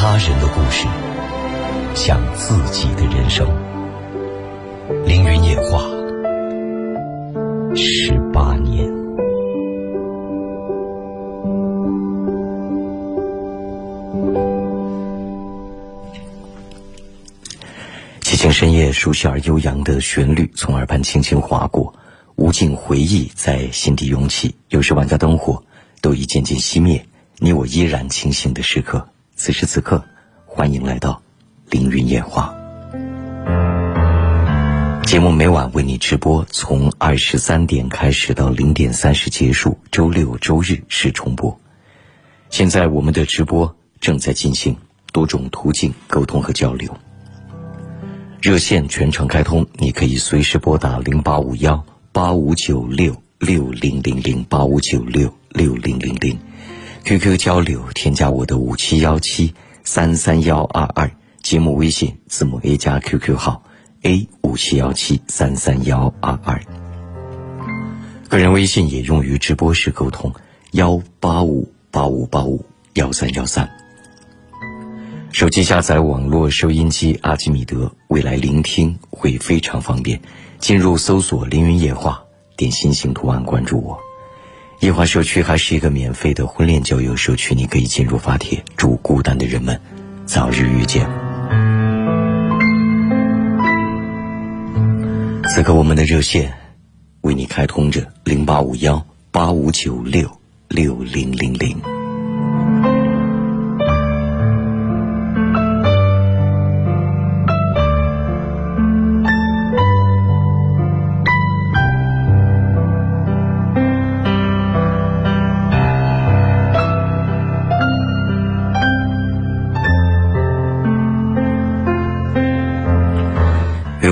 他人的故事，像自己的人生。凌云夜话，十八年。寂静深夜，熟悉而悠扬的旋律从耳畔轻轻划过，无尽回忆在心底涌起。有时万家灯火都已渐渐熄灭，你我依然清醒的时刻。此时此刻，欢迎来到凌云夜话。节目每晚为你直播，从二十三点开始到零点三十结束，周六周日是重播。现在我们的直播正在进行，多种途径沟通和交流。热线全程开通，你可以随时拨打零八五幺八五九六六零零零八五九六六零零零。QQ 交流，添加我的五七幺七三三幺二二，节目微信字母 A 加 QQ 号 A 五七幺七三三幺二二。个人微信也用于直播时沟通，幺八五八五八五幺三幺三。手机下载网络收音机阿基米德，未来聆听会非常方便。进入搜索“凌云夜话”，点心形图案关注我。夜华社区还是一个免费的婚恋交友社区，你可以进入发帖，祝孤单的人们早日遇见。此刻我们的热线为你开通着零八五幺八五九六六零零零。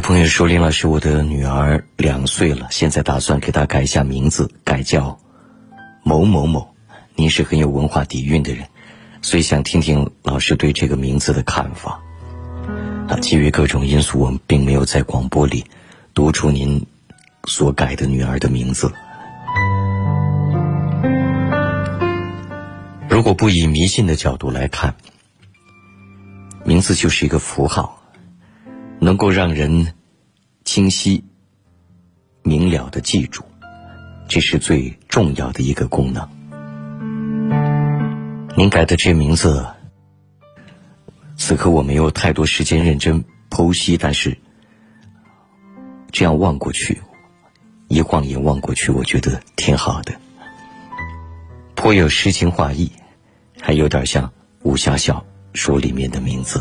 朋友说：“林老师，我的女儿两岁了，现在打算给她改一下名字，改叫某某某。您是很有文化底蕴的人，所以想听听老师对这个名字的看法。啊，基于各种因素，我们并没有在广播里读出您所改的女儿的名字。如果不以迷信的角度来看，名字就是一个符号，能够让人。”清晰、明了的记住，这是最重要的一个功能。您改的这名字，此刻我没有太多时间认真剖析，但是这样望过去，一晃眼望过去，我觉得挺好的，颇有诗情画意，还有点像武侠小说里面的名字。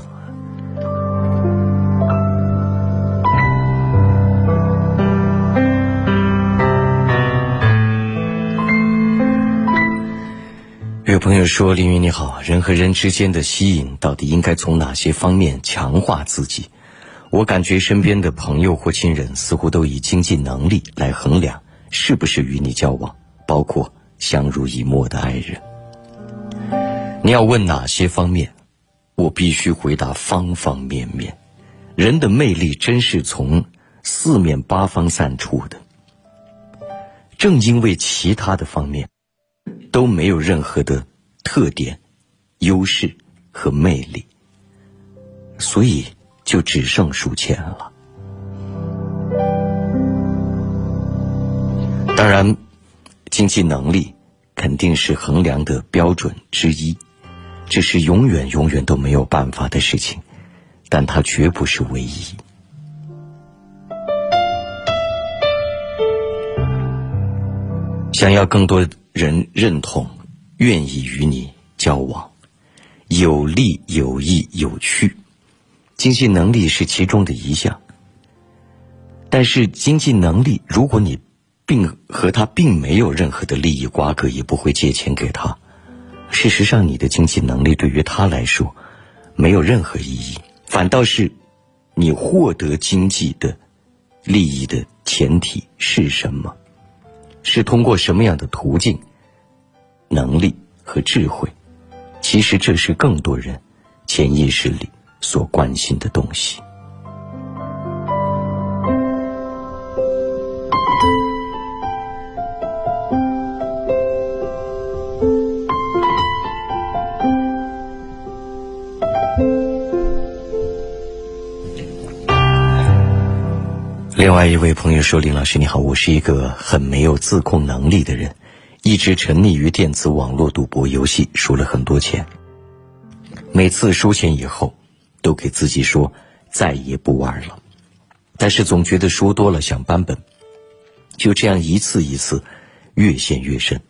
有朋友说：“凌云你好，人和人之间的吸引到底应该从哪些方面强化自己？我感觉身边的朋友或亲人似乎都以经济能力来衡量是不是与你交往，包括相濡以沫的爱人。你要问哪些方面，我必须回答方方面面。人的魅力真是从四面八方散出的。正因为其他的方面。”都没有任何的特点、优势和魅力，所以就只剩数钱了。当然，经济能力肯定是衡量的标准之一，这是永远永远都没有办法的事情，但它绝不是唯一。想要更多。人认同，愿意与你交往，有利有益有趣，经济能力是其中的一项。但是经济能力，如果你并和他并没有任何的利益瓜葛，也不会借钱给他。事实上，你的经济能力对于他来说没有任何意义，反倒是你获得经济的利益的前提是什么？是通过什么样的途径、能力和智慧。其实这是更多人潜意识里所关心的东西。另外一位朋友说林老师你好我是一个很没有自控能力的人。一直沉溺于电子网络赌博游戏，输了很多钱。每次输钱以后，都给自己说再也不玩了，但是总觉得输多了想扳本，就这样一次一次越陷越深。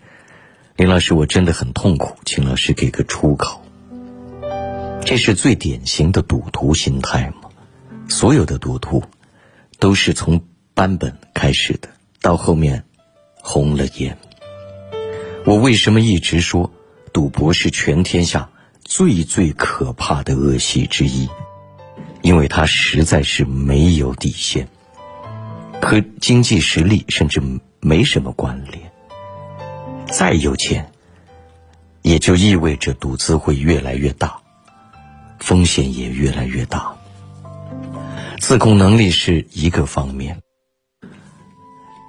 林老师，我真的很痛苦，请老师给个出口。这是最典型的赌徒心态吗？所有的赌徒。”都是从扳本开始的，到后面红了眼。我为什么一直说赌博是全天下最最可怕的恶习之一？因为它实在是没有底线，和经济实力甚至没什么关联。再有钱，也就意味着赌资会越来越大，风险也越来越大。自控能力是一个方面，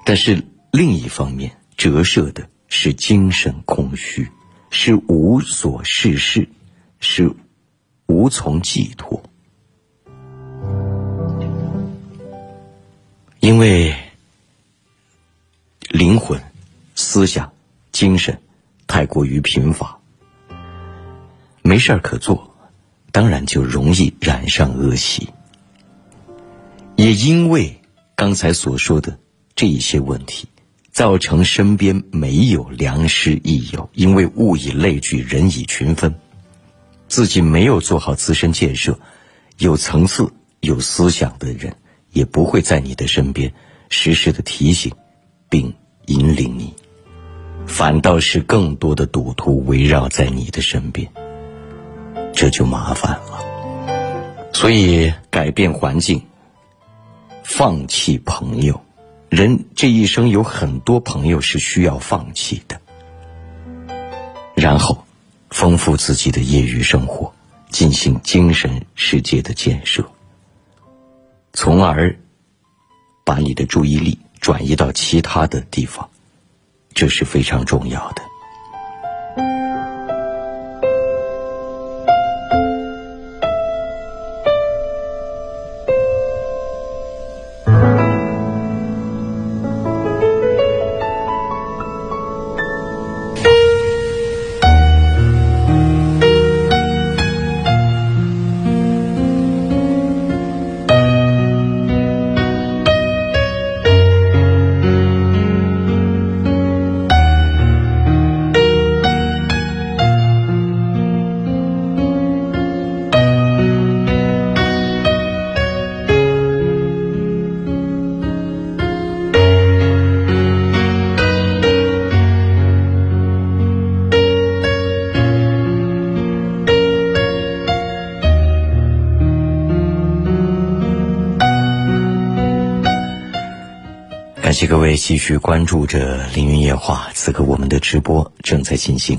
但是另一方面折射的是精神空虚，是无所事事，是无从寄托。因为灵魂、思想、精神太过于贫乏，没事儿可做，当然就容易染上恶习。也因为刚才所说的这一些问题，造成身边没有良师益友，因为物以类聚，人以群分，自己没有做好自身建设，有层次、有思想的人也不会在你的身边时时的提醒并引领你，反倒是更多的赌徒围绕在你的身边，这就麻烦了。所以改变环境。放弃朋友，人这一生有很多朋友是需要放弃的。然后，丰富自己的业余生活，进行精神世界的建设，从而把你的注意力转移到其他的地方，这是非常重要的。续关注着《凌云夜话》，此刻我们的直播正在进行。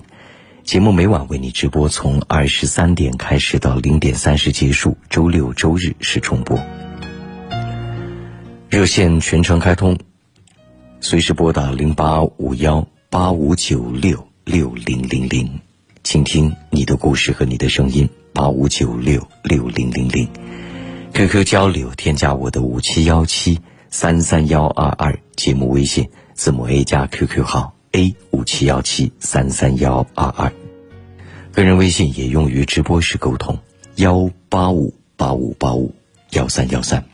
节目每晚为你直播，从二十三点开始到零点三十结束，周六周日是重播。热线全程开通，随时拨打零八五幺八五九六六零零零，倾听你的故事和你的声音。八五九六六零零零，QQ 交流，添加我的五七幺七。三三幺二二节目微信字母 A 加 QQ 号 A 五七幺七三三幺二二，个人微信也用于直播时沟通幺八五八五八五幺三幺三。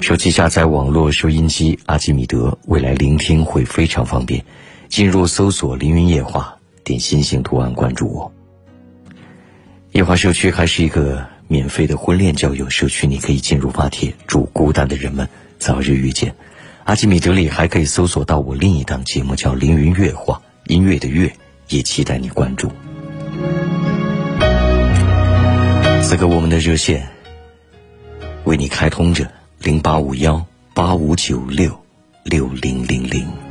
手机下载网络收音机阿基米德，未来聆听会非常方便。进入搜索“凌云夜话”，点心型图案关注我。夜话社区还是一个。免费的婚恋交友社区，你可以进入发帖，祝孤单的人们早日遇见。阿基米德里还可以搜索到我另一档节目，叫《凌云乐话》，音乐的乐，也期待你关注。此刻我们的热线为你开通着零八五幺八五九六六零零零。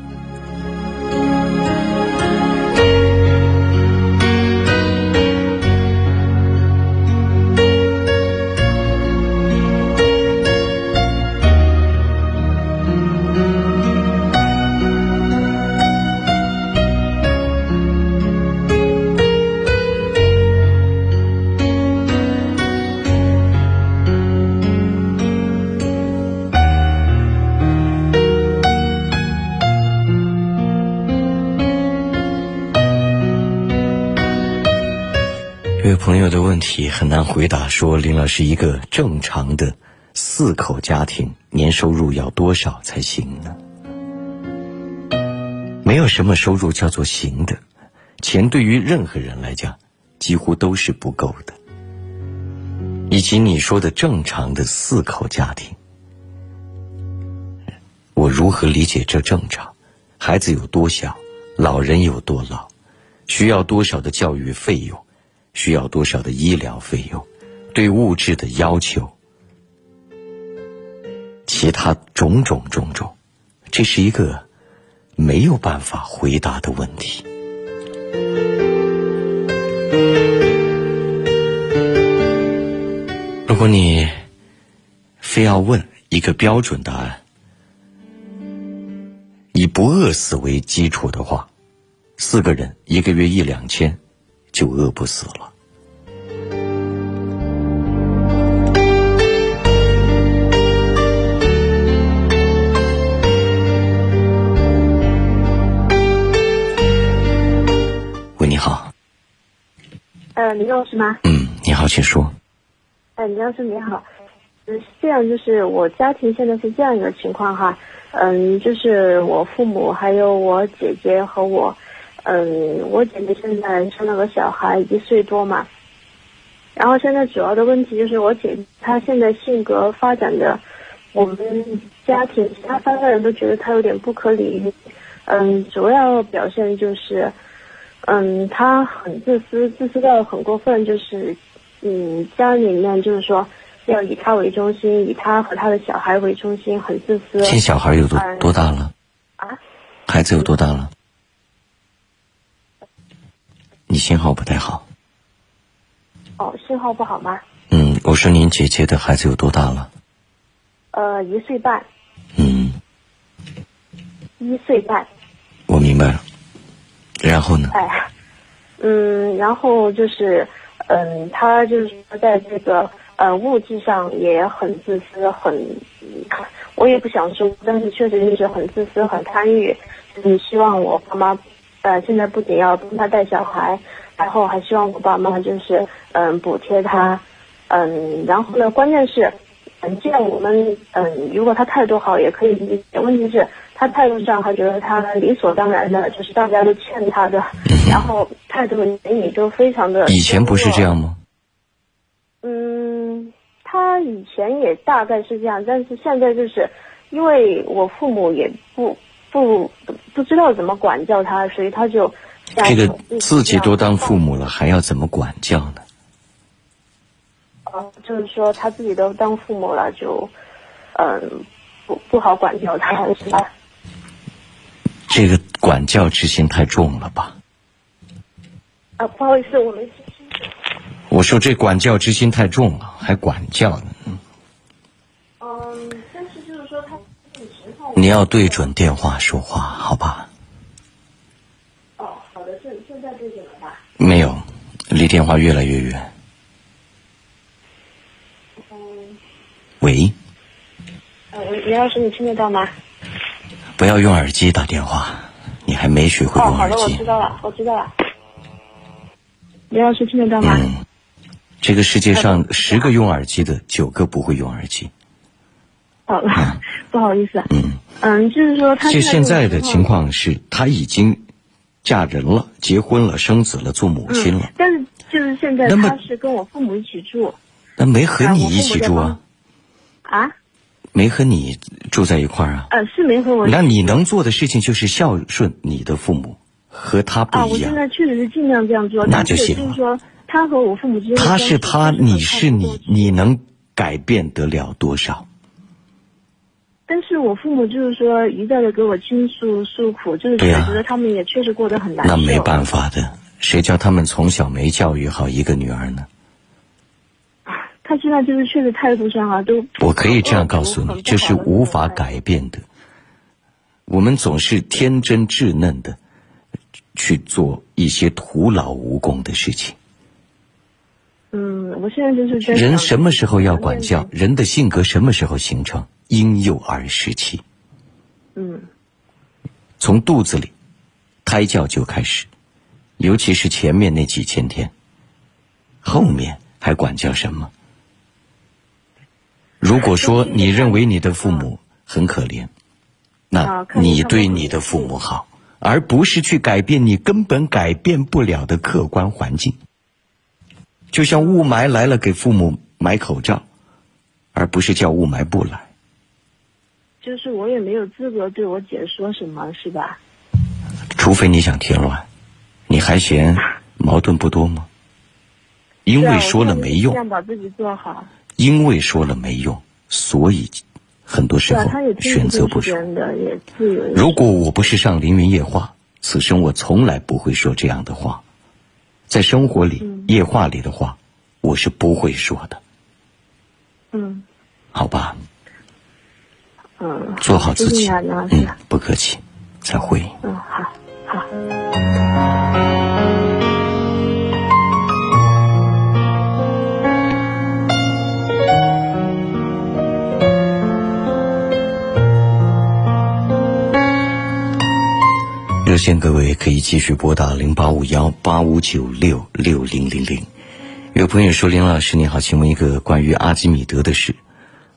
很难回答，说林老师一个正常的四口家庭年收入要多少才行呢？没有什么收入叫做行的，钱对于任何人来讲几乎都是不够的。以及你说的正常的四口家庭，我如何理解这正常？孩子有多小，老人有多老，需要多少的教育费用，需要多少的医疗费用，对物质的要求，其他种种种种，这是一个没有办法回答的问题。如果你非要问一个标准答案，以不饿死为基础的话，四个人一个月一两千，就饿不死了。喂，你好。呃，李老师吗？嗯，你好，请说。哎，李老师你好。嗯，是这样，就是我家庭现在是这样一个情况哈。嗯，就是我父母还有我姐姐和我，嗯，我姐姐现在生了个小孩一岁多嘛，然后现在主要的问题就是我姐她现在性格发展的，我们家庭其他三个人都觉得她有点不可理喻，嗯，主要表现就是，嗯，她很自私，自私到很过分，就是，嗯，家里面就是说。要以他为中心，以他和他的小孩为中心，很自私。现小孩有多多大了？啊？孩子有多大了？你信号不太好。哦，信号不好吗？嗯，我说您姐姐的孩子有多大了？呃，一岁半。嗯。一岁半。我明白了。然后呢？哎，嗯，然后就是，嗯，他就是说在这个。呃，物质上也很自私，很，我也不想说，但是确实就是很自私，很贪欲，就是希望我爸妈，呃，现在不仅要帮他带小孩，然后还希望我爸妈就是，嗯，补贴他，嗯，然后呢，关键是，嗯，既然我们，嗯，如果他态度好也可以理解，问题是，他态度上还觉得他理所当然的，就是大家都欠他的，然后态度言语都非常的。以前不是这样吗？嗯，他以前也大概是这样，但是现在就是，因为我父母也不不不知道怎么管教他，所以他就这个自己都当父母了，还要怎么管教呢？哦，就是说他自己都当父母了，就嗯不不好管教他，是吧？这个管教之心太重了吧？啊，不好意思，我没。我说这管教之心太重了，还管教呢。嗯，你要对准电话说话，好吧？哦，好的，现现在对准了吧？没有，离电话越来越远。嗯。喂。呃，李老师，你听得到吗？不要用耳机打电话，你还没学会用耳机。哦，好的，我知道了，我知道了。李老师听得到吗？嗯。这个世界上十个用耳机的，九个不会用耳机。好了，不好意思。嗯嗯，就是说，他就现在的情况是，他已经嫁人了，结婚了，生子了，做母亲了。但是就是现在，他是跟我父母一起住。那没和你一起住啊？啊？没和你住在一块儿啊？呃，是没和我。那你能做的事情就是孝顺你的父母，和他不一样。啊，我现在确实是尽量这样做。那就行了。就是说。他和我父母之间，他是他，你是你，你能改变得了多少？但是我父母就是说一再的给我倾诉诉苦，就是觉得他们也确实过得很难那没办法的，谁叫他们从小没教育好一个女儿呢？他现在就是确实态度上啊，都我可以这样告诉你，这是无法改变的。我们总是天真稚嫩的去做一些徒劳无功的事情。嗯，我现在就是人什么时候要管教？人的性格什么时候形成？婴幼儿时期。嗯。从肚子里，胎教就开始，尤其是前面那几千天，后面还管教什么？如果说你认为你的父母很可怜，那你对你的父母好，而不是去改变你根本改变不了的客观环境。就像雾霾来了，给父母买口罩，而不是叫雾霾不来。就是我也没有资格对我姐说什么，是吧？除非你想添乱，你还嫌矛盾不多吗？因为说了没用。这样把自己做好。因为说了没用，所以很多时候选择不说。如果我不是上凌云夜话，此生我从来不会说这样的话。在生活里，夜话里的话，我是不会说的。嗯。好吧。嗯。做好自己。嗯，不客气。再会。嗯，好，好。热线各位可以继续拨打零八五幺八五九六六零零零。有朋友说：“林老师你好，请问一个关于阿基米德的事。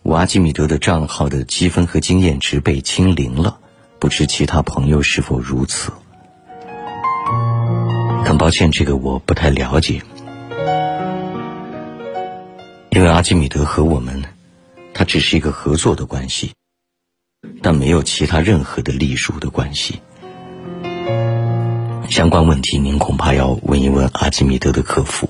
我阿基米德的账号的积分和经验值被清零了。”不知其他朋友是否如此？很抱歉，这个我不太了解，因为阿基米德和我们，它只是一个合作的关系，但没有其他任何的隶属的关系。相关问题，您恐怕要问一问阿基米德的客服。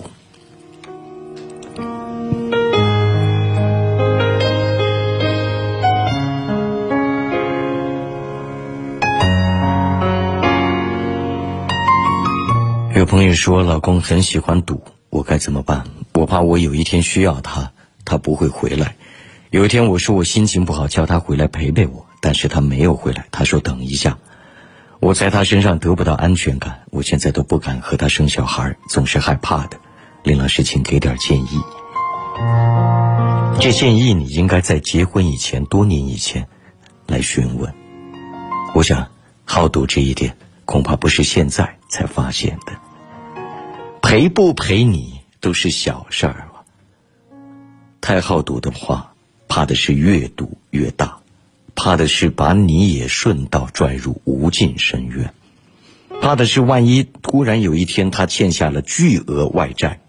有朋友说，老公很喜欢赌，我该怎么办？我怕我有一天需要他，他不会回来。有一天我说我心情不好，叫他回来陪陪我，但是他没有回来。他说等一下，我在他身上得不到安全感，我现在都不敢和他生小孩，总是害怕的。林老师，请给点建议。这建议你应该在结婚以前，多年以前来询问。我想，好赌这一点，恐怕不是现在才发现的。陪不陪你都是小事儿了。太好赌的话，怕的是越赌越大，怕的是把你也顺道拽入无尽深渊，怕的是万一突然有一天他欠下了巨额外债，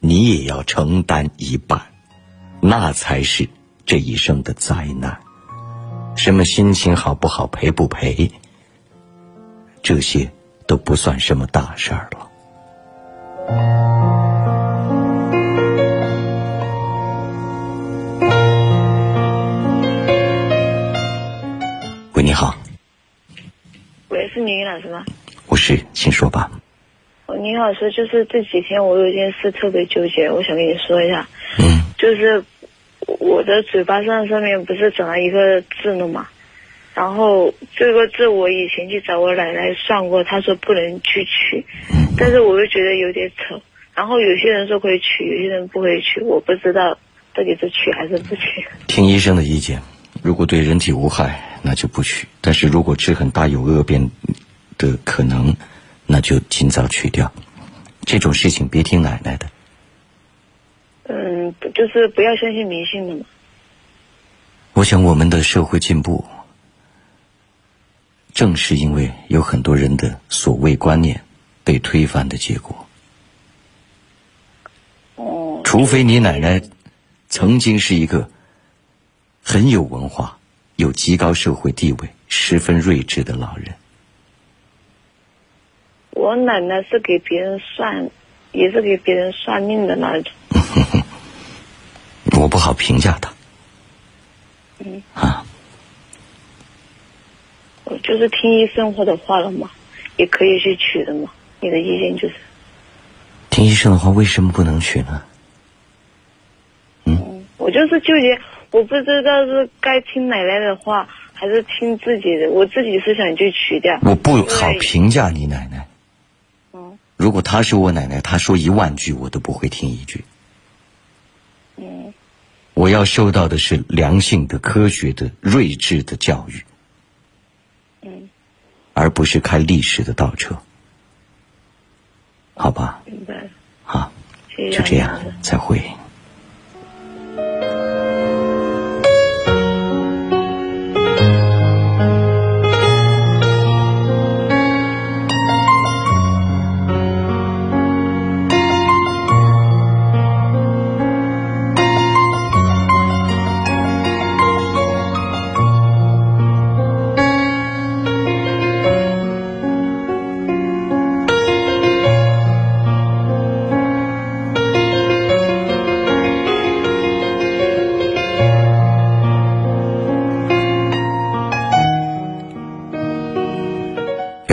你也要承担一半，那才是这一生的灾难。什么心情好不好，赔不赔，这些都不算什么大事儿了。是林老师吗？我是，请说吧。哦，林老师，就是这几天我有一件事特别纠结，我想跟你说一下。嗯。就是我的嘴巴上上面不是长了一个痣了吗？然后这个痣我以前去找我奶奶算过，她说不能去取。但是我又觉得有点丑，然后有些人说可以取，有些人不可以取，我不知道到底是取还是不取。听医生的意见，如果对人体无害，那就不取；但是如果痣很大有恶变的可能，那就尽早取掉。这种事情别听奶奶的。嗯，就是不要相信迷信的嘛。我想我们的社会进步，正是因为有很多人的所谓观念。被推翻的结果。哦。除非你奶奶曾经是一个很有文化、有极高社会地位、十分睿智的老人。我奶奶是给别人算，也是给别人算命的那种。我不好评价他。嗯。啊。我就是听医生或者话了嘛，也可以去取的嘛。你的意见就是，听医生的话，为什么不能取呢？嗯，我就是纠结，我不知道是该听奶奶的话，还是听自己的。我自己是想去取掉。我不好评价你奶奶。嗯。如果她是我奶奶，她说一万句，我都不会听一句。嗯。我要受到的是良性的、科学的、睿智的教育。嗯。而不是开历史的倒车。好吧，明白了。好。就这样，再会。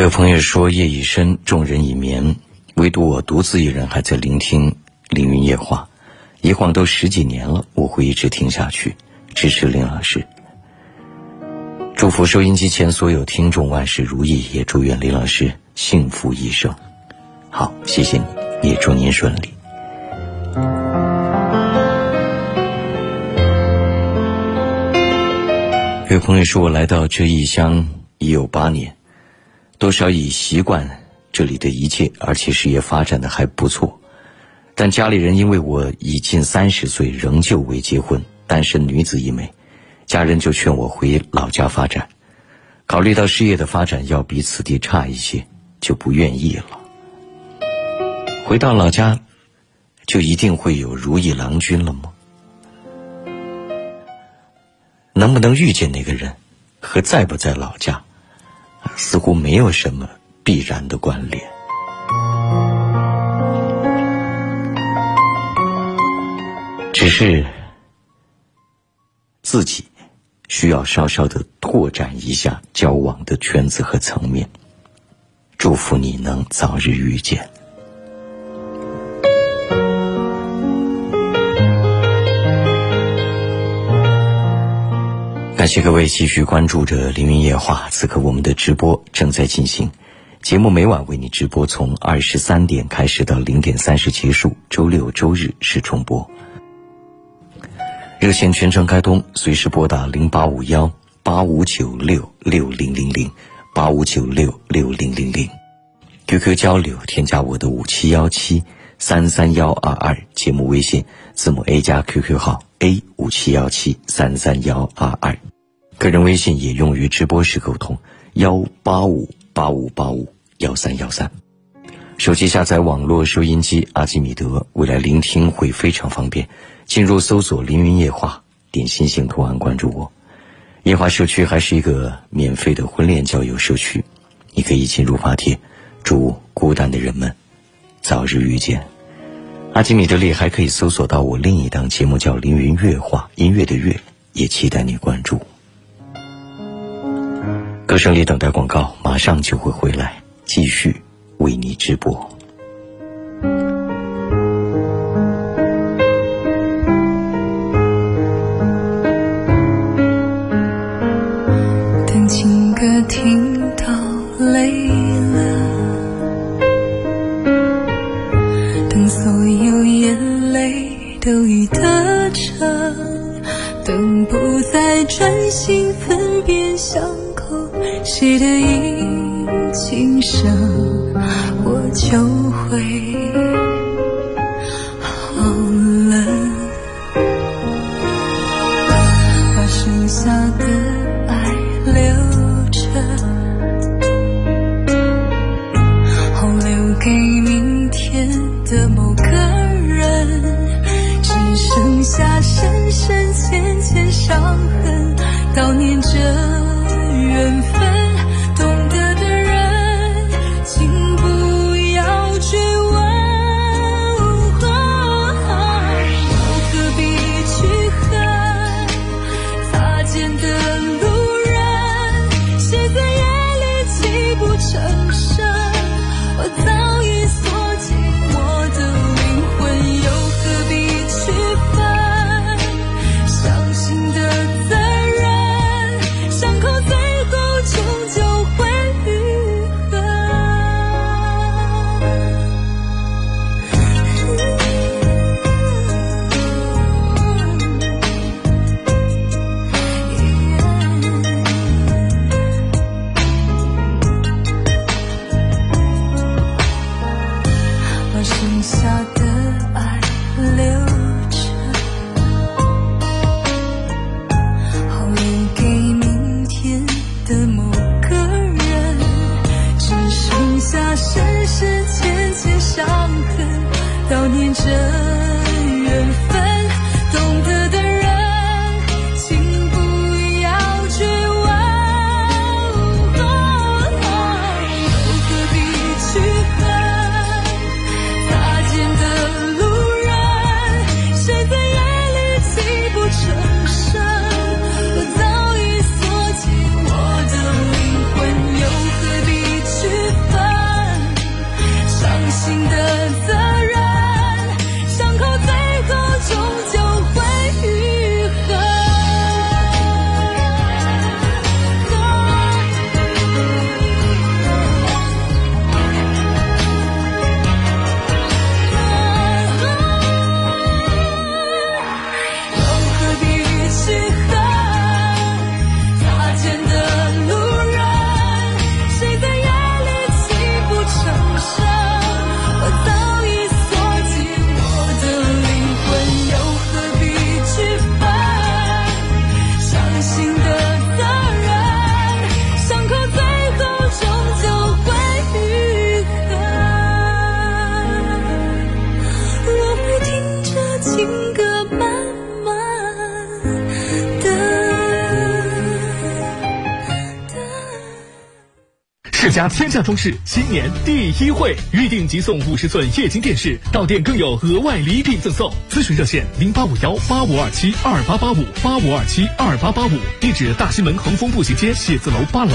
有朋友说夜已深，众人已眠，唯独我独自一人还在聆听《凌云夜话》。一晃都十几年了，我会一直听下去，支持林老师。祝福收音机前所有听众万事如意，也祝愿林老师幸福一生。好，谢谢你，也祝您顺利。有朋友说我来到这异乡已有八年。多少已习惯这里的一切，而且事业发展的还不错，但家里人因为我已近三十岁，仍旧未结婚，单身女子一枚，家人就劝我回老家发展。考虑到事业的发展要比此地差一些，就不愿意了。回到老家，就一定会有如意郎君了吗？能不能遇见那个人，和在不在老家？似乎没有什么必然的关联，只是自己需要稍稍的拓展一下交往的圈子和层面。祝福你能早日遇见。感谢各位继续关注着《凌云夜话》，此刻我们的直播正在进行，节目每晚为你直播，从二十三点开始到零点三十结束，周六周日是重播。热线全程开通，随时拨打零八五幺八五九六六零零零八五九六六零零零，QQ 交流添加我的五七幺七三三幺二二，节目微信字母 A 加 QQ 号 A 五七幺七三三幺二二。个人微信也用于直播时沟通，幺八五八五八五幺三幺三。手机下载网络收音机阿基米德，未来聆听会非常方便。进入搜索“凌云夜话”，点心形图案关注我。夜话社区还是一个免费的婚恋交友社区，你可以进入发帖，祝孤单的人们早日遇见。阿基米德里还可以搜索到我另一档节目叫《凌云乐话》，音乐的乐，也期待你关注。歌声里等待广告，马上就会回来，继续为你直播。心的家天下装饰新年第一会，预定即送五十寸液晶电视，到店更有额外礼品赠送。咨询热线零八五幺八五二七二八八五八五二七二八八五，地址大西门恒丰步行街写字楼八楼。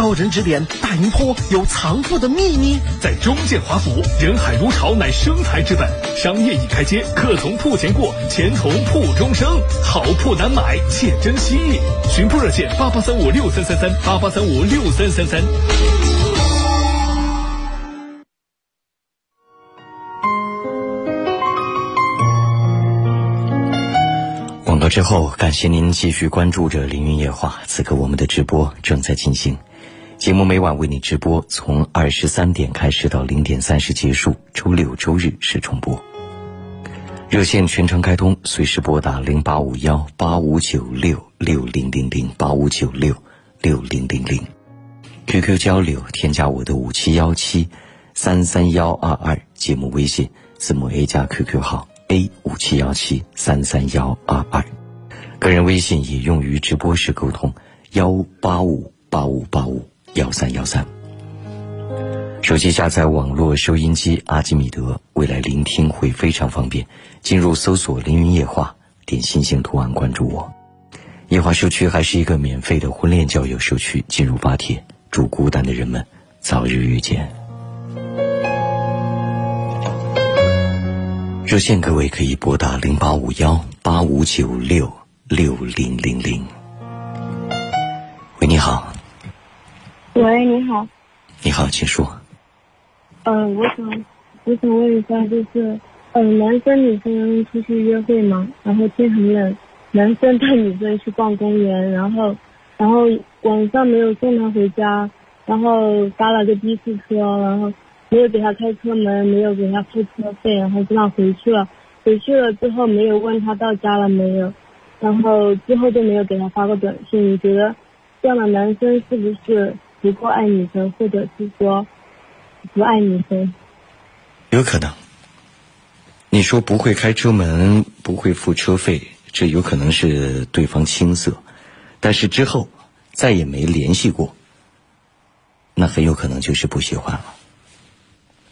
高人指点，大营坡有藏富的秘密。在中建华府，人海如潮乃生财之本。商业已开街，客从铺前过，钱从铺中生。好铺难买，且珍惜。寻铺热线八八三五六三三三八八三五六三三三。广告之后，感谢您继续关注着《凌云夜话》。此刻我们的直播正在进行，节目每晚为你直播，从二十三点开始到零点三十结束，周六周日是重播。热线全程开通，随时拨打零八五幺八五九六六零零零八五九六六零零零。QQ 交流，添加我的五七幺七三三幺二二，节目微信字母 A 加 QQ 号 A 五七幺七三三幺二二，个人微信也用于直播时沟通幺八五八五八五幺三幺三。手机下载网络收音机阿基米德，未来聆听会非常方便。进入搜索“凌云夜话”，点心星图案关注我。夜话社区还是一个免费的婚恋交友社区，进入发帖，祝孤单的人们早日遇见。热线各位可以拨打零八五幺八五九六六零零零。喂，你好，喂，你好，你好，请说。嗯、我想我想问一下，就是嗯、男生女生出去约会嘛，然后天很冷，男生带女生去逛公园，然后然后晚上没有送她回家，然后搭了个的士车，然后没有给她开车门，没有给她付车费，然后就让回去了。回去了之后没有问她到家了没有，然后之后就没有给她发过短信。你觉得这样的男生是不是不够爱女生，或者是说不爱女生？有可能。你说不会开车门，不会付车费，这有可能是对方青涩，但是之后再也没联系过，那很有可能就是不喜欢了。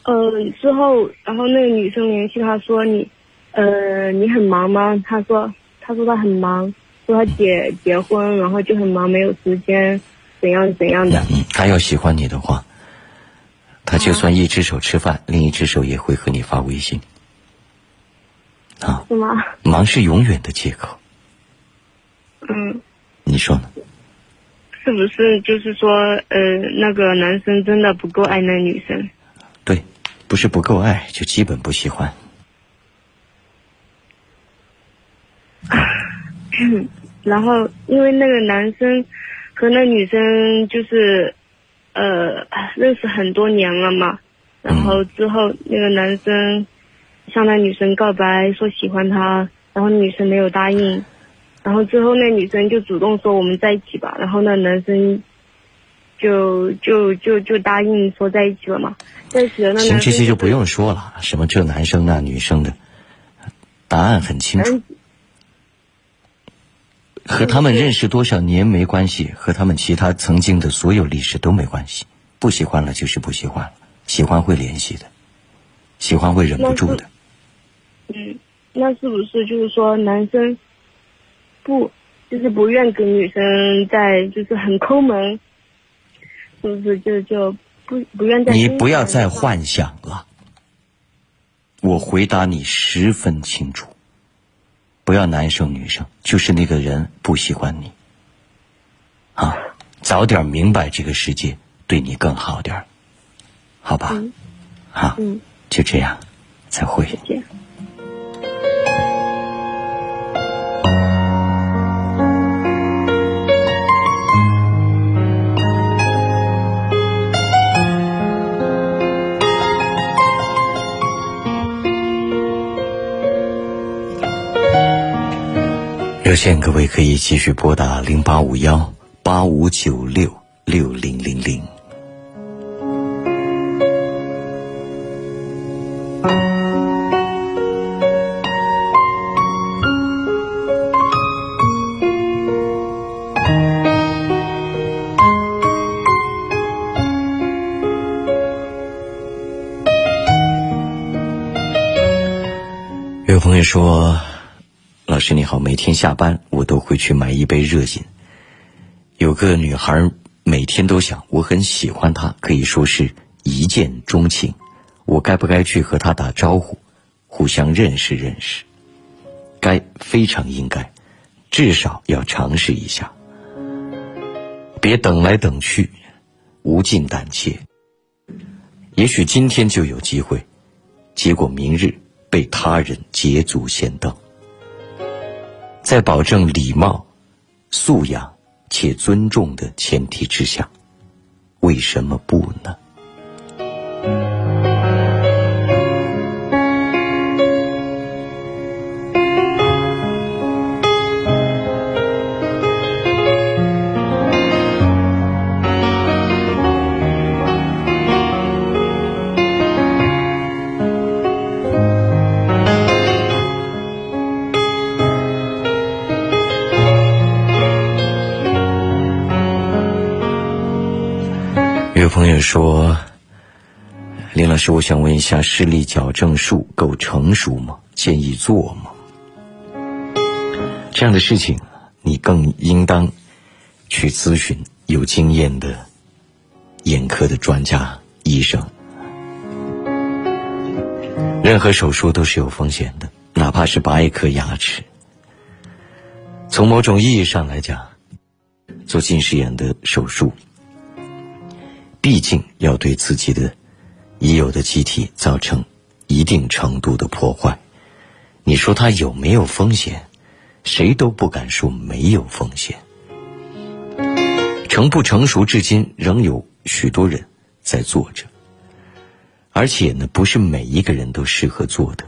呃，之后，然后那个女生联系他说你，呃，你很忙吗？他说，他说他很忙，说他姐结婚，然后就很忙，没有时间，怎样怎样的。嗯，他要喜欢你的话，他就算一只手吃饭，另一只手也会和你发微信。啊，是吗？忙是永远的借口，嗯，你说呢？是不是就是说，呃，那个男生真的不够爱那女生？对，不是不够爱，就基本不喜欢。然后因为那个男生和那女生就是，呃，认识很多年了嘛，然后之后那个男生向那女生告白说喜欢她，然后女生没有答应，然后之后那女生就主动说我们在一起吧，然后那男生就就就就答应说在一起了嘛。在一起了，那行，男生这些就不用说了，什么这男生那女生的，答案很清楚。嗯和他们认识多少年没关系，和他们其他曾经的所有历史都没关系。不喜欢了就是不喜欢了，喜欢会联系的，喜欢会忍不住的。嗯，那是不是就是说男生不就是不愿跟女生在就是很抠门，是不是就就不不愿再你不要再幻想了，我回答你十分清楚。不要男生女生，就是那个人不喜欢你。啊，早点明白这个世界对你更好点儿好吧？嗯好，嗯，就这样，再会。热线各位可以继续拨打零八五幺八五九六六零零零。有朋友说：“，天下班我都会去买一杯热饮。有个女孩每天都想，我很喜欢她，可以说是一见钟情。我该不该去和她打招呼，互相认识认识？该，非常应该，至少要尝试一下。别等来等去，无尽胆怯。也许今天就有机会，结果明日被他人捷足先登。在保证礼貌、素养且尊重的前提之下，为什么不呢？有朋友说：“林老师，我想问一下，视力矫正术够成熟吗？建议做吗？”这样的事情，你更应当去咨询有经验的眼科的专家医生。任何手术都是有风险的，哪怕是拔一颗牙齿。从某种意义上来讲，做近视眼的手术。毕竟要对自己的已有的机体造成一定程度的破坏。你说它有没有风险？谁都不敢说没有风险。成不成熟，至今仍有许多人在做着，而且呢，不是每一个人都适合做的。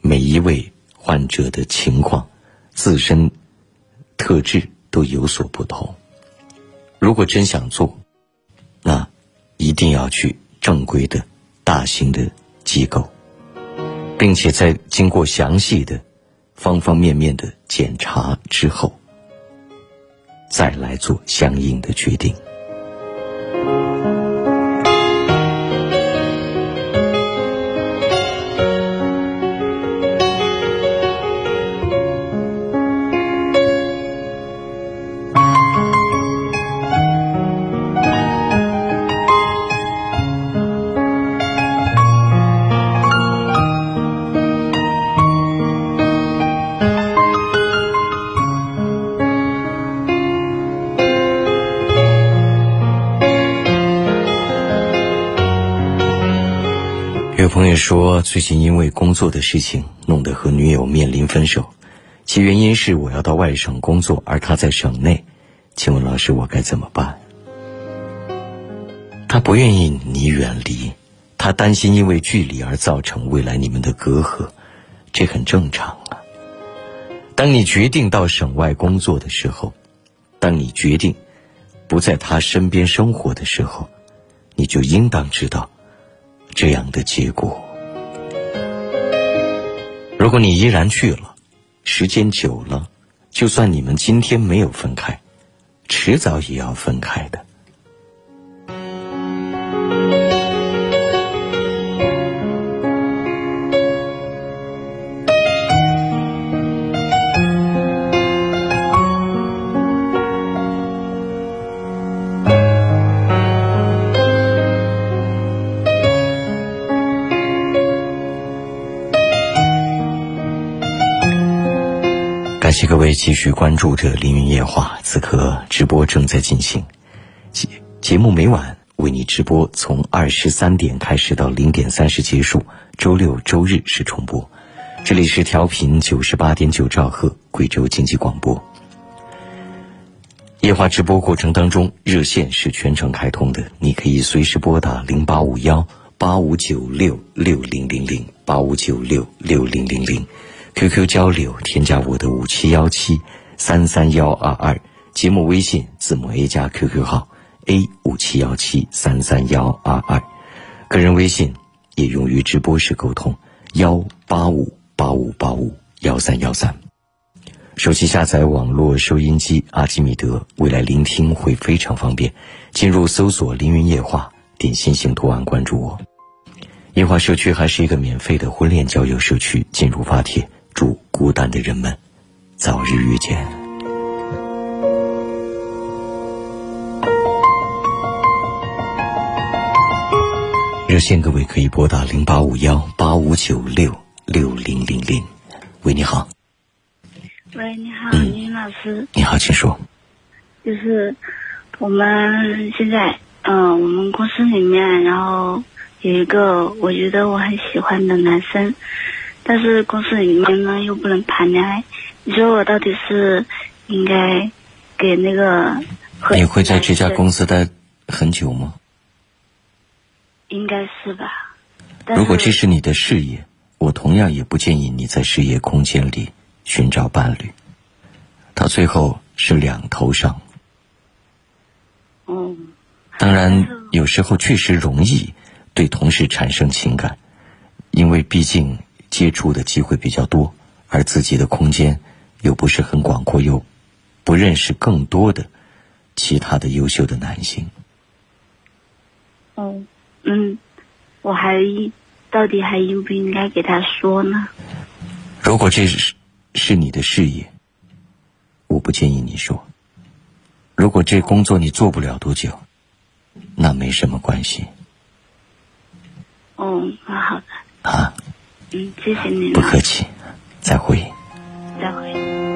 每一位患者的情况、自身特质都有所不同。如果真想做，那一定要去正规的、大型的机构，并且在经过详细的、方方面面的检查之后，再来做相应的决定。说，最近因为工作的事情，弄得和女友面临分手，其原因是我要到外省工作，而他在省内。请问老师，我该怎么办？他不愿意你远离，他担心因为距离而造成未来你们的隔阂，这很正常啊。当你决定到省外工作的时候，当你决定不在他身边生活的时候，你就应当知道这样的结果。如果你依然去了，时间久了，就算你们今天没有分开，迟早也要分开的。谢各位继续关注着《凌云夜话》，此刻直播正在进行。节节目每晚为你直播，从二十三点开始到零点三十结束，周六周日是重播。这里是调频九十八点九兆赫贵州经济广播。夜话直播过程当中，热线是全程开通的，你可以随时拨打零八五幺八五九六六零零零八五九六六零零零。QQ 交流，添加我的五七幺七三三幺二二，节目微信字母 A 加 QQ 号 A 五七幺七三三幺二二，个人微信也用于直播时沟通幺八五八五八五幺三幺三。手机下载网络收音机阿基米德，未来聆听会非常方便。进入搜索“凌云夜话”，点心型图案关注我。夜话社区还是一个免费的婚恋交友社区，进入发帖。祝孤单的人们早日遇见。热线各位可以拨打零八五幺八五九六六零零零。喂，你好。喂，你好，嗯林老师。你好，请说。就是我们现在，嗯、我们公司里面，然后有一个我觉得我很喜欢的男生，但是公司里面呢又不能谈恋爱。你说我到底是应该给那个你会在这家公司？待很久吗？应该是吧。但如果这是你的事业，我同样也不建议你在事业空间里寻找伴侣。到最后是两头伤。嗯，当然，有时候确实容易对同事产生情感，因为毕竟接触的机会比较多，而自己的空间又不是很广阔，又不认识更多的其他的优秀的男性。哦，嗯，我还到底还应不应该给他说呢？如果这是是你的事业，我不建议你说。如果这工作你做不了多久，那没什么关系哦，那好的，啊，嗯，谢谢你，不客气，再会。再会。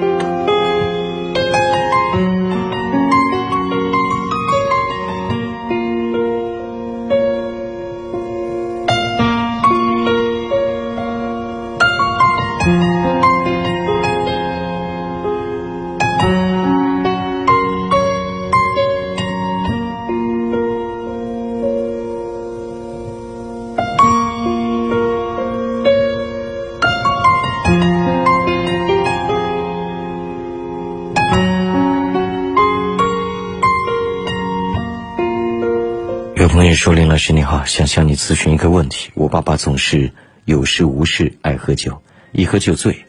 朋友说：“林老师你好，想向你咨询一个问题。我爸爸总是有事无事爱喝酒，一喝就醉。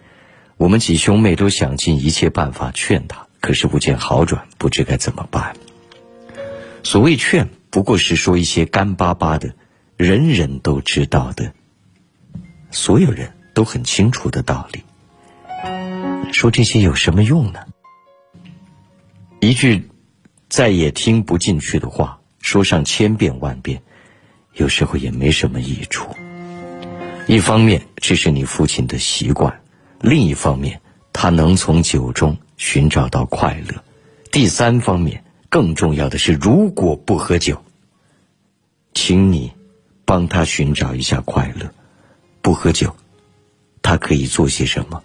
我们几兄妹都想尽一切办法劝他，可是不见好转，不知该怎么办。所谓劝，不过是说一些干巴巴的、人人都知道的、所有人都很清楚的道理。说这些有什么用呢？一句再也听不进去的话。”说上千遍万遍，有时候也没什么益处。一方面，这是你父亲的习惯；另一方面，他能从酒中寻找到快乐。第三方面，更重要的是，如果不喝酒，请你帮他寻找一下快乐。不喝酒，他可以做些什么？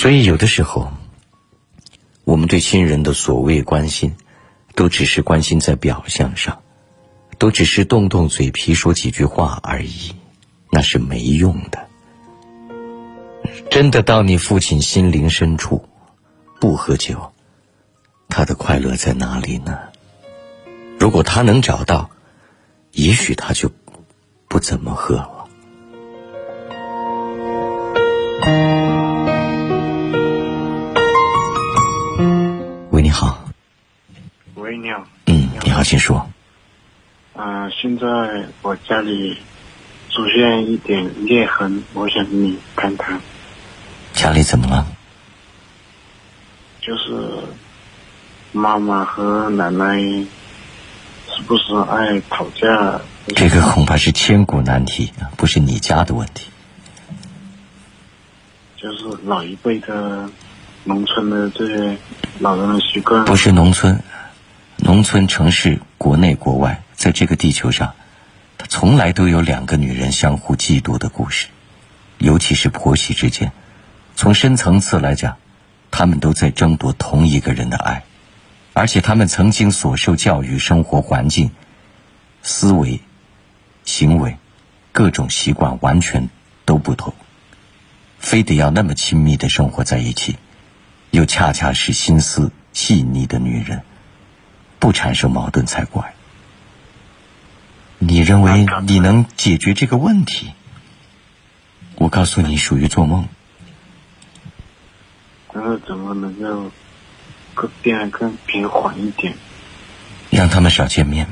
所以，有的时候，我们对亲人的所谓关心，都只是关心在表象上，都只是动动嘴皮说几句话而已，那是没用的。真的到你父亲心灵深处，不喝酒，他的快乐在哪里呢？如果他能找到，也许他就不怎么喝了。你好。喂，你好。嗯，你好，请说。啊、现在我家里出现一点裂痕，我想跟你谈谈。家里怎么了？就是妈妈和奶奶是不是爱吵架？这个恐怕是千古难题，不是你家的问题。就是老一辈的农村的这些老人的习惯。不是农村，农村、城市、国内、国外，在这个地球上，它从来都有两个女人相互嫉妒的故事，尤其是婆媳之间。从深层次来讲，他们都在争夺同一个人的爱，而且他们曾经所受教育、生活环境、思维、行为、各种习惯完全都不同，非得要那么亲密的生活在一起，又恰恰是心思细腻的女人，不产生矛盾才怪。你认为你能解决这个问题？我告诉你，属于做梦。但是怎么能够更变得更平缓一点？让他们少见面。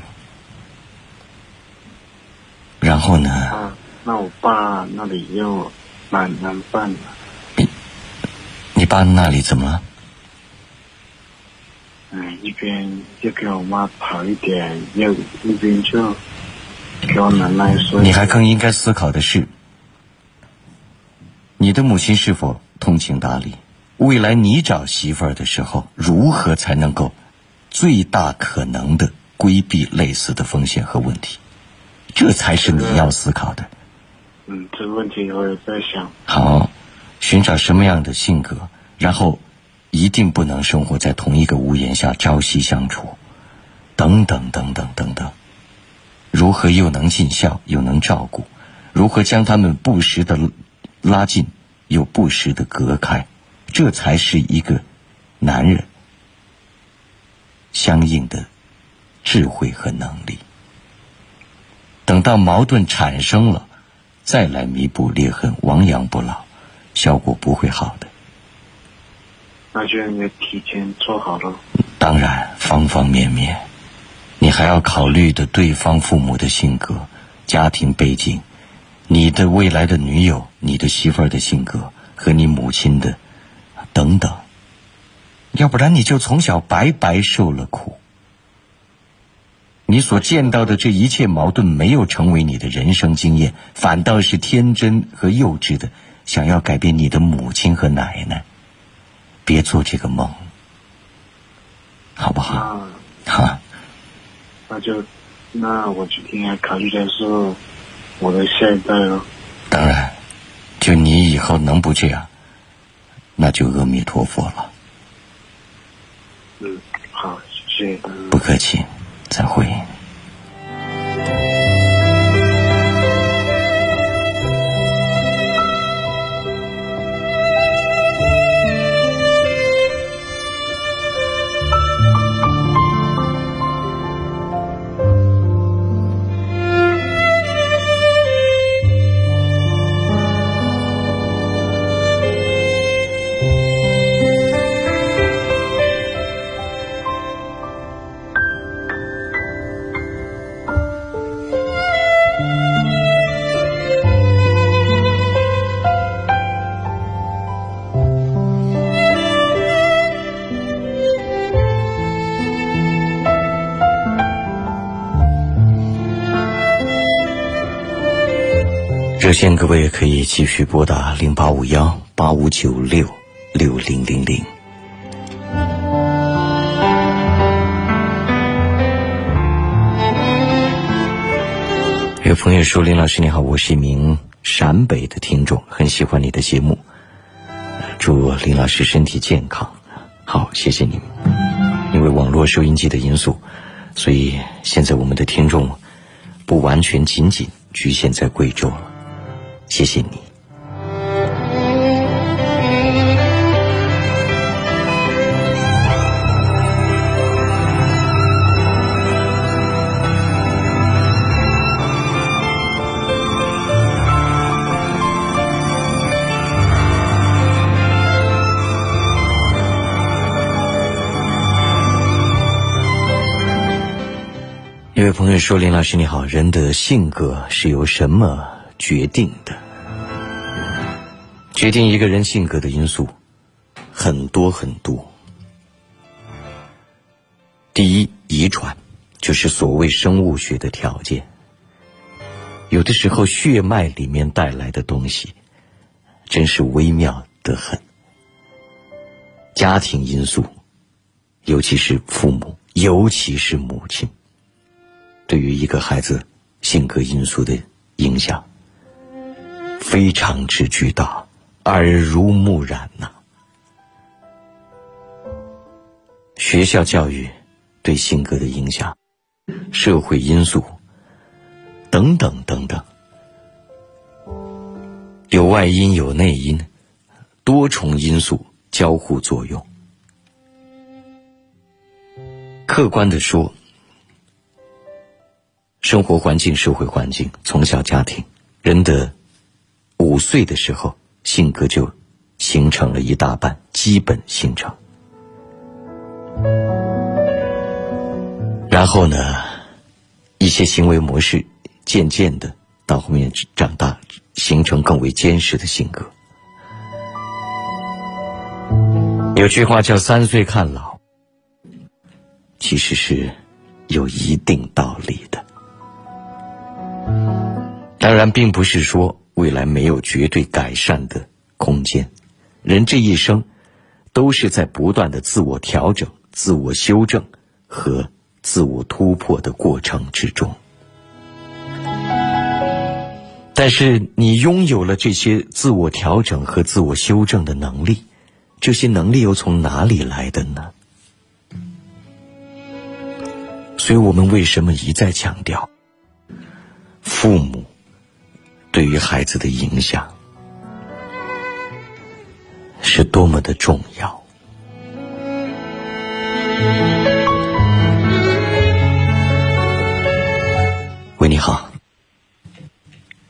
然后呢？啊，那我爸那里又蛮难办的。你爸那里怎么了？嗯，一边就给我妈跑一点，又一边就给我奶奶说。你还更应该思考的是，你的母亲是否通情达理？未来你找媳妇儿的时候，如何才能够最大可能的规避类似的风险和问题？这才是你要思考的。嗯，这个问题我也在想。好，寻找什么样的性格，然后一定不能生活在同一个屋檐下朝夕相处，等等等等等等。如何又能尽孝又能照顾？如何将他们不时的拉近，又不时的隔开？这才是一个男人相应的智慧和能力。等到矛盾产生了，再来弥补裂痕，亡羊补牢，效果不会好的。那就应该提前做好了。当然，方方面面，你还要考虑的对方父母的性格、家庭背景、你的未来的女友、你的媳妇儿的性格和你母亲的。等等，要不然你就从小白白受了苦。你所见到的这一切矛盾没有成为你的人生经验，反倒是天真和幼稚的想要改变你的母亲和奶奶。别做这个梦，好不好？好，那就，那我今天考虑的是我的下一代了。当然，就你以后能不这样？那就阿弥陀佛了。嗯，好，谢谢。不客气，再会。热线各位可以继续拨打零八五幺八五九六六零零零。有朋友说：“林老师你好，我是一名陕北的听众，很喜欢你的节目，祝林老师身体健康。”好，谢谢你。因为网络收音机的因素，所以现在我们的听众不完全仅仅局限在贵州了。谢谢你。那位朋友说林老师你好人的性格是由什么决定的？决定一个人性格的因素很多很多。第一，遗传，就是所谓生物学的条件。有的时候血脉里面带来的东西，真是微妙的很。家庭因素，尤其是父母，尤其是母亲。”对于一个孩子性格因素的影响非常之巨大，耳濡目染呐。学校教育对性格的影响，社会因素等等等等，有外因有内因，多重因素交互作用。客观的说。生活环境、社会环境、从小家庭，人的五岁的时候，性格就形成了一大半，基本形成。然后呢，一些行为模式渐渐的到后面长大，形成更为坚实的性格。有句话叫“三岁看老”，其实是有一定道理的。当然，并不是说未来没有绝对改善的空间。人这一生，都是在不断的自我调整、自我修正和自我突破的过程之中。但是，你拥有了这些自我调整和自我修正的能力，这些能力又从哪里来的呢？所以我们为什么一再强调，父母？对于孩子的影响是多么的重要。喂，你好。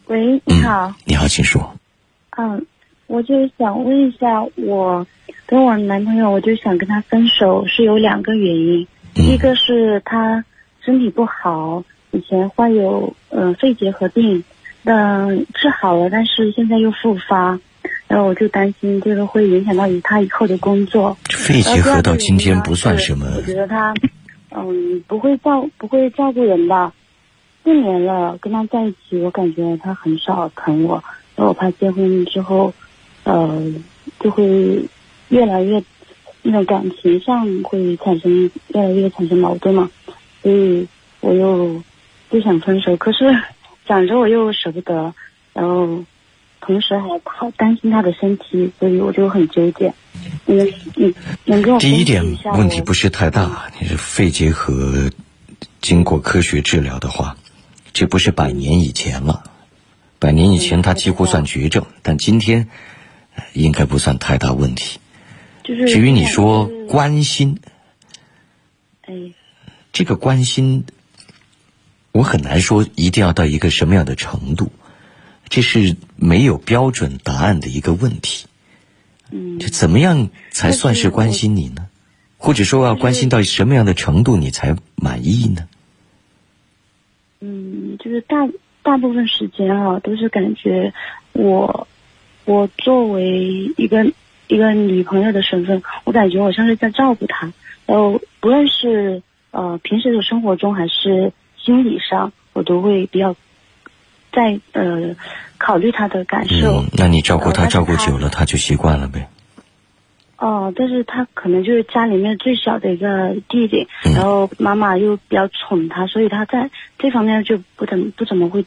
喂，你好。你好，请说。嗯，我就想问一下，我跟我男朋友，我就想跟他分手，是有两个原因。第一个是他身体不好，以前患有呃肺结核病。嗯，治好了，但是现在又复发，然后我就担心这个会影响到他以后的工作。肺结核到今天不算什么。我觉得他，嗯，不会照不会照顾人吧？四年了，跟他在一起，我感觉他很少疼我，然后我怕结婚之后，呃，就会越来越那种感情上会产生越来越产生矛盾嘛，所以我又不想分手，可是。想着我又舍不得，然后同时还好担心他的身体，所以我就很纠结。你你能给我第一点问题不是太大，你是肺结核，经过科学治疗的话，这不是百年以前了，百年以前他几乎算绝症，但今天应该不算太大问题。就是至于你说关心，哎，这个关心。我很难说一定要到一个什么样的程度，这是没有标准答案的一个问题。嗯，就怎么样才算是关心你呢？或者说要关心到什么样的程度你才满意呢？嗯，就是大大部分时间啊，都是感觉我我作为一个一个女朋友的身份，我感觉我像是在照顾她，然后不论是呃平时的生活中还是。心理上，我都会比较在呃考虑他的感受。那你照顾他照顾久了，他就习惯了呗。哦，但是他可能就是家里面最小的一个弟弟，然后妈妈又比较宠他，所以他在这方面就不怎么不怎么会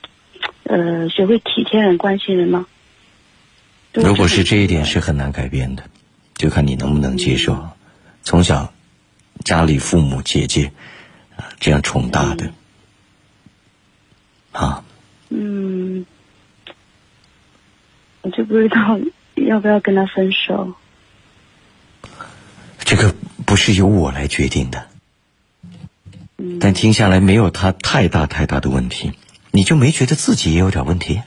呃学会体贴人、关心人嘛。如果是这一点是很难改变的，就看你能不能接受。从小家里父母姐姐啊这样宠大的。啊，嗯，我就不知道 要不要跟他分手。这个不是由我来决定的，但听下来没有他太大太大的问题，你就没觉得自己也有点问题？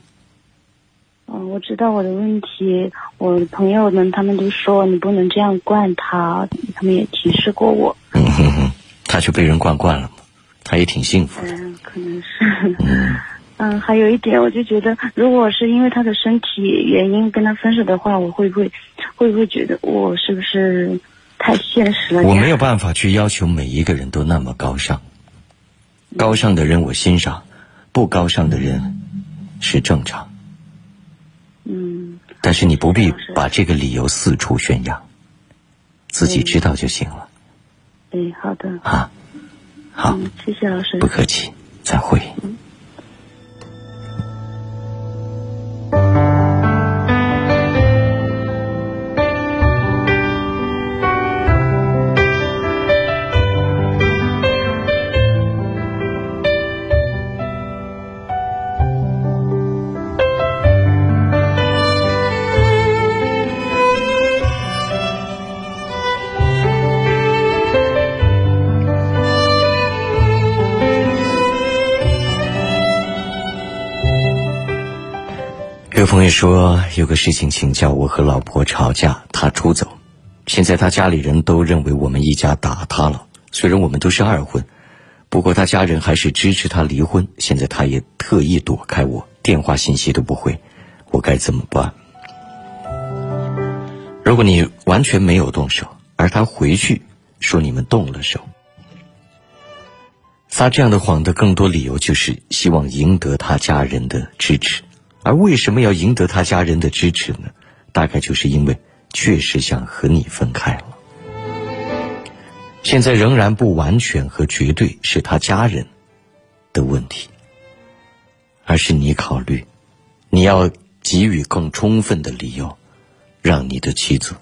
嗯，我知道我的问题，我朋友们他们都说你不能这样惯他，他们也提示过我。嗯哼哼，他就被人惯惯了嘛，他也挺幸福的。可能是。嗯，还有一点，我就觉得，如果是因为他的身体原因跟他分手的话，我会不会，会不会觉得我是不是太现实了？我没有办法去要求每一个人都那么高尚。高尚的人我欣赏，不高尚的人是正常。嗯。但是你不必把这个理由四处宣扬，自己知道就行了。哎，好的。啊，好，谢谢老师。不客气，再会。有朋友说有个事情请教，我和老婆吵架，他出走，现在他家里人都认为我们一家打他了。虽然我们都是二婚，不过他家人还是支持他离婚。现在他也特意躲开我，电话信息都不回，我该怎么办？如果你完全没有动手，而他回去说你们动了手，撒这样的谎的更多理由就是希望赢得他家人的支持。而为什么要赢得他家人的支持呢？大概就是因为确实想和你分开了。现在仍然不完全和绝对是他家人的问题，而是你考虑，你要给予更充分的理由，让你的妻子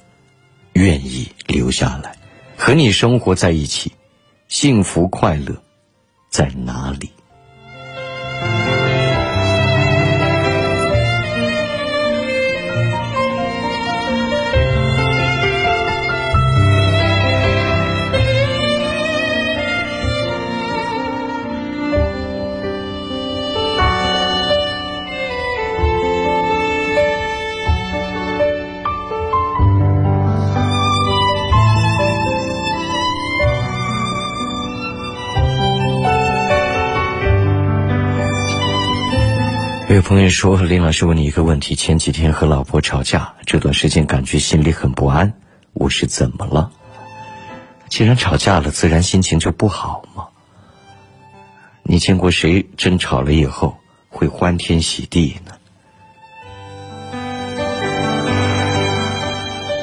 愿意留下来和你生活在一起，幸福快乐在哪里？有朋友说：“林老师，问你一个问题：前几天和老婆吵架，这段时间感觉心里很不安，我是怎么了？既然吵架了，自然心情就不好吗？你见过谁争吵了以后会欢天喜地呢？”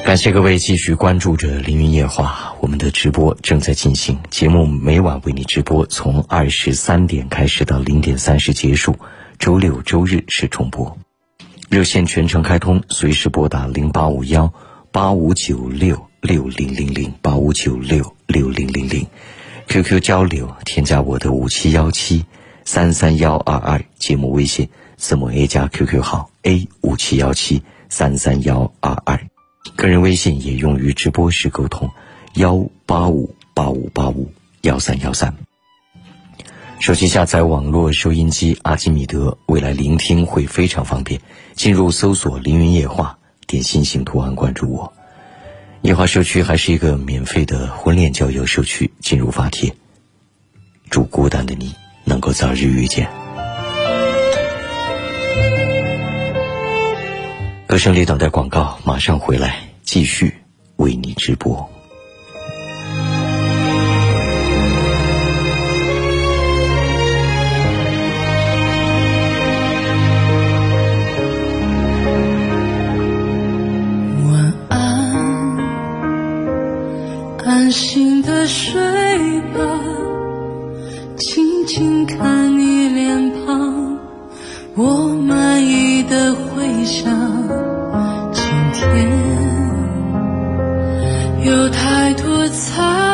感谢各位继续关注着《凌云夜话》，我们的直播正在进行，节目每晚为你直播，从二十三点开始到零点三十结束。周六、周日是重播，热线全程开通，随时拨打零八五幺八五九六六零零零八五九六六零零零，QQ 交流添加我的五七幺七三三幺二二节目微信字母 A 加 QQ 号 A 五七幺七三三幺二二，个人微信也用于直播时沟通幺八五八五八五幺三幺三。手机下载网络收音机阿基米德，未来聆听会非常方便。进入搜索“凌云夜话”，点心形图案关注我。夜话社区还是一个免费的婚恋交友社区，进入发帖。祝孤单的你能够早日遇见。歌声里等待广告，马上回来继续为你直播。安心的睡吧，静静看你脸庞，我满意的回想。今天有太多灿